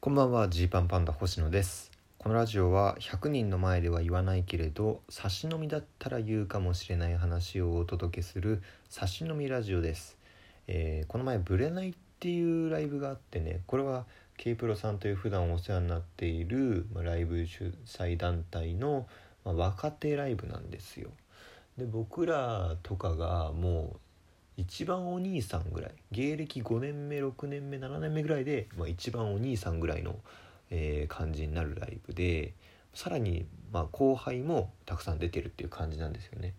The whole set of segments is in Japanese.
こんばんはジーパンパンダ星野です。このラジオは100人の前では言わないけれど差し飲みだったら言うかもしれない話をお届けする差し飲みラジオです、えーこの前ブレないっていうライブがあってねこれは K プロさんという普段お世話になっている、まあライブ主催団体の、まあ若手ライブなんですよ。で僕らとかがもう一番お兄さんぐらい芸歴5年目6年目7年目ぐらいで、まあ、一番お兄さんぐらいの、えー感じになるライブでさらに、まあ、後輩もたくさん出てるっていう感じなんですよね。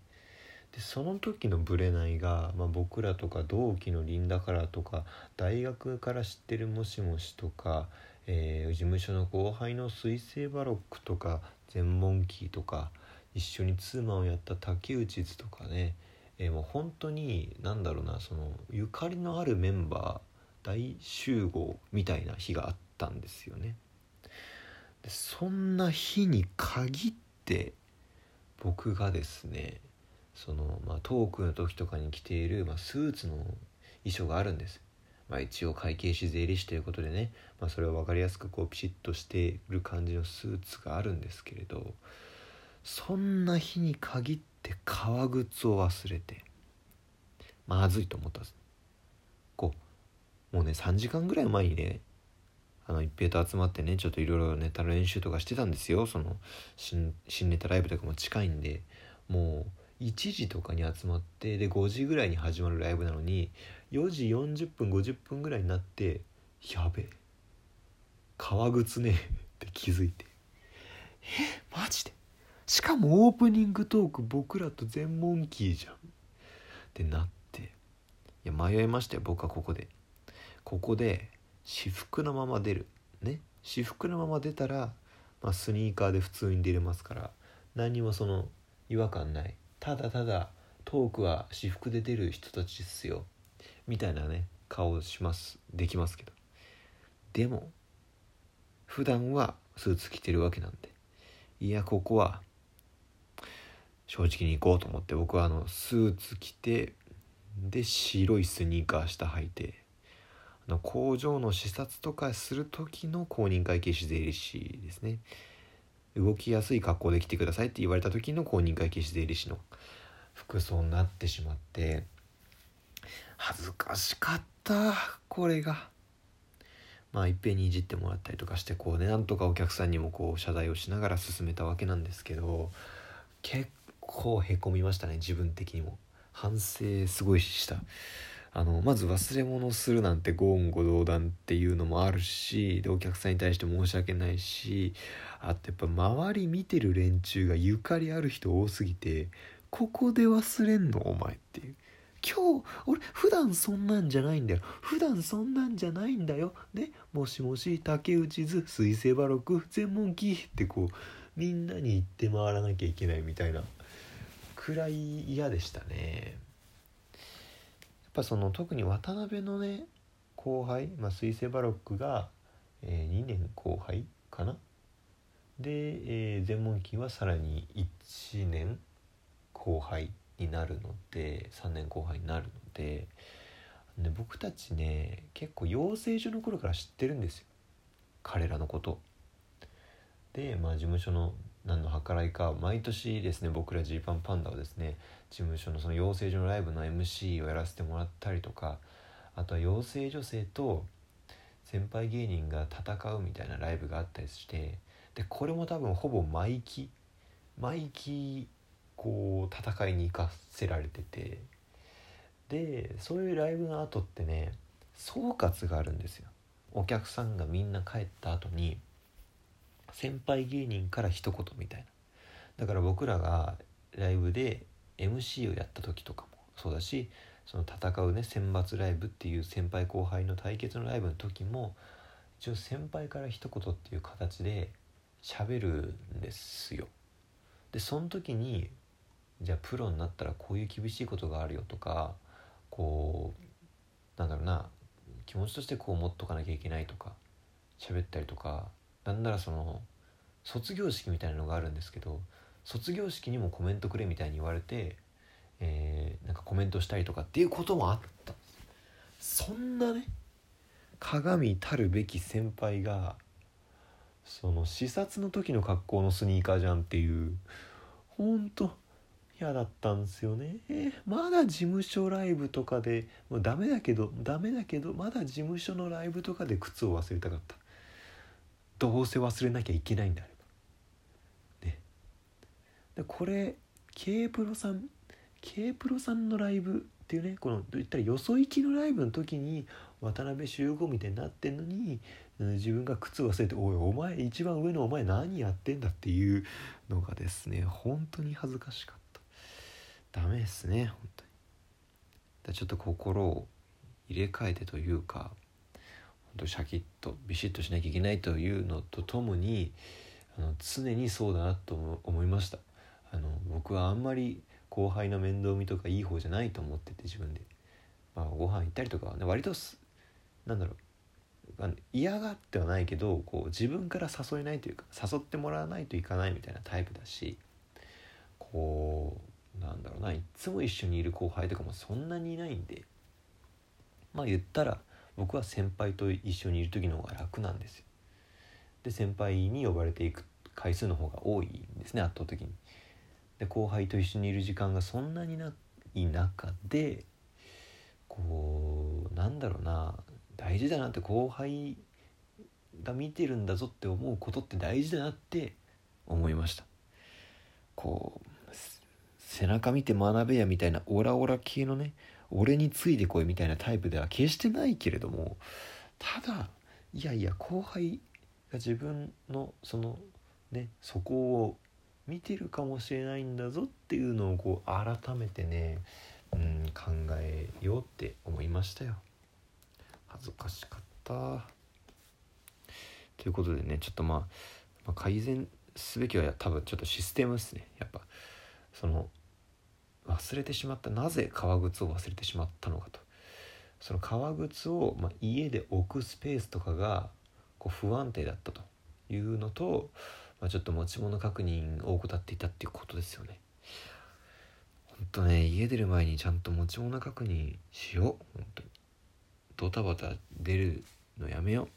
でその時のブレないが、まあ、僕らとか同期のリンダカラーとか大学から知ってるもしもしとか、えー事務所の後輩の水星バロックとか全モンキーとか一緒にツーマンをやった竹内図とかねえーもう本当に何だろうなそのゆかりのあるメンバー大集合みたいな日があったんですよね。でそんな日に限って僕がですねその、まあ、トークの時とかに着ている、まあ、スーツの衣装があるんです。まあ、一応会計士税理士ということでね、まあ、それを分かりやすくこうピシッとしてる感じのスーツがあるんですけれどそんな日に限って革靴を忘れてまずいと思ったんです。こうもうね3時間ぐらい前にねあの一平と集まってねちょっといろいろネタの練習とかしてたんですよ。その新新ネタライブとかも近いんでもう1時とかに集まってで5時ぐらいに始まるライブなのに4時40分50分ぐらいになってやべえ革靴ねって気づいて。えマジで？しかもオープニングトーク僕らと全モンキーじゃん。ってなって。いや迷いましたよ僕はここで。ここで私服のまま出る。ね。私服のまま出たら、まあ、スニーカーで普通に出れますから何にもその違和感ない。ただただトークは私服で出る人たちっすよ。みたいなね顔します。できますけど。でも普段はスーツ着てるわけなんで。いやここは正直に行こうと思って僕はあのスーツ着てで白いスニーカー下履いてあの工場の視察とかする時の公認会計士税理士ですね。動きやすい格好で来てくださいって言われた時の公認会計士税理士の服装になってしまって恥ずかしかったこれが。まあいっぺんにいじってもらったりとかしてこうねなんとかお客さんにもこう謝罪をしながら進めたわけなんですけど結構へこみましたね自分的にも。反省すごいした。あのまず忘れ物するなんて言語道断っていうのもあるしでお客さんに対して申し訳ないしあとやっぱ周り見てる連中がゆかりある人多すぎてここで忘れんの？お前っていう。今日俺普段そんなんじゃないんだよ。普段そんなんじゃないんだよ。ね？もしもし竹内図水星バロック全問記ってこうみんなに言って回らなきゃいけないみたいな。くらい嫌でしたね。やっぱその特に渡辺のね後輩、まあ、水星バロックが、えー2年後輩かな。で、えー全問記はさらに1年後輩になるので3年後輩になるので。で僕たちね結構養成所の頃から知ってるんですよ。彼らのこと。でまあ事務所の何の計らいか毎年ですね僕らジーパンパンダはですね事務所のその養成所のライブの MC をやらせてもらったりとかあとは養成女性と先輩芸人が戦うみたいなライブがあったりしてでこれも多分ほぼ毎期毎期こう戦いに行かせられててでそういうライブの後ってね総括があるんですよ。お客さんがみんな帰った後に先輩芸人から一言みたいな。だから僕らがライブで MC をやった時とかもそうだしその戦うね選抜ライブっていう先輩後輩の対決のライブの時も一応先輩から一言っていう形で喋るんですよ。でその時にじゃあプロになったらこういう厳しいことがあるよとかこうなんだろうな気持ちとしてこう思っとかなきゃいけないとか喋ったりとかなんならその卒業式みたいなのがあるんですけど卒業式にもコメントくれみたいに言われて、えーなんかコメントしたりとかっていうこともあった。そんなね鏡たるべき先輩がその視察の時の格好のスニーカーじゃんっていうほんと嫌だったんですよね。まだ事務所ライブとかでもうダメだけどダメだけどまだ事務所のライブとかで靴を忘れたかった。どうせ忘れなきゃいけないんであれば。ね。でこれ K プロさん K プロさんのライブっていうねこの言ったらよそ行きのライブの時に渡辺集合みたいになってんのに自分が靴忘れて「おいお前一番上のお前何やってんだ」っていうのがですね本当に恥ずかしかった。ダメですね本当に。だちょっと心を入れ替えてというかシャキッとビシッとしなきゃいけないというのとともにあの常にそうだなと思いました。あの僕はあんまり後輩の面倒見とかいい方じゃないと思ってて自分で、まあ、ご飯行ったりとかはね割となんだろう。嫌がってはないけどこう自分から誘えないというか誘ってもらわないといかないみたいなタイプだしこうなんだろうないつも一緒にいる後輩とかもそんなにいないんでまあ言ったら僕は先輩と一緒にいる時の方が楽なんですよ。で先輩に呼ばれていく回数の方が多いんですね圧倒的に。で後輩と一緒にいる時間がそんなにない中でこうなんだろうな大事だなって後輩が見てるんだぞって思うことって大事だなって思いましたこう背中見て学べやみたいなオラオラ系のね俺についてこいみたいなタイプでは決してないけれどもただいやいや後輩が自分のそのねそこを見てるかもしれないんだぞっていうのをこう改めてね、うん、考えようって思いましたよ。恥ずかしかったということでねちょっとまあ、まあ、改善すべきは多分ちょっとシステムですねやっぱその忘れてしまったなぜ革靴を忘れてしまったのかと。その革靴を、まあ、家で置くスペースとかがこう不安定だったというのと、まあ、ちょっと持ち物確認を怠っていたっていうことですよね。ほんとね家出る前にちゃんと持ち物確認しよう。本当に。ドタバタ出るのやめよう。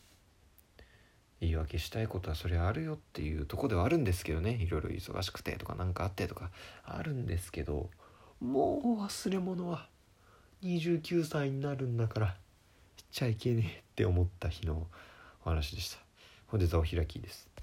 言い訳したいことはそれあるよっていうとこではあるんですけどね。いろいろ忙しくてとか何かあってとかあるんですけどもう忘れ物は。29歳になるんだから。しちゃいけねえって思った日のお話でした。本日はお開きです。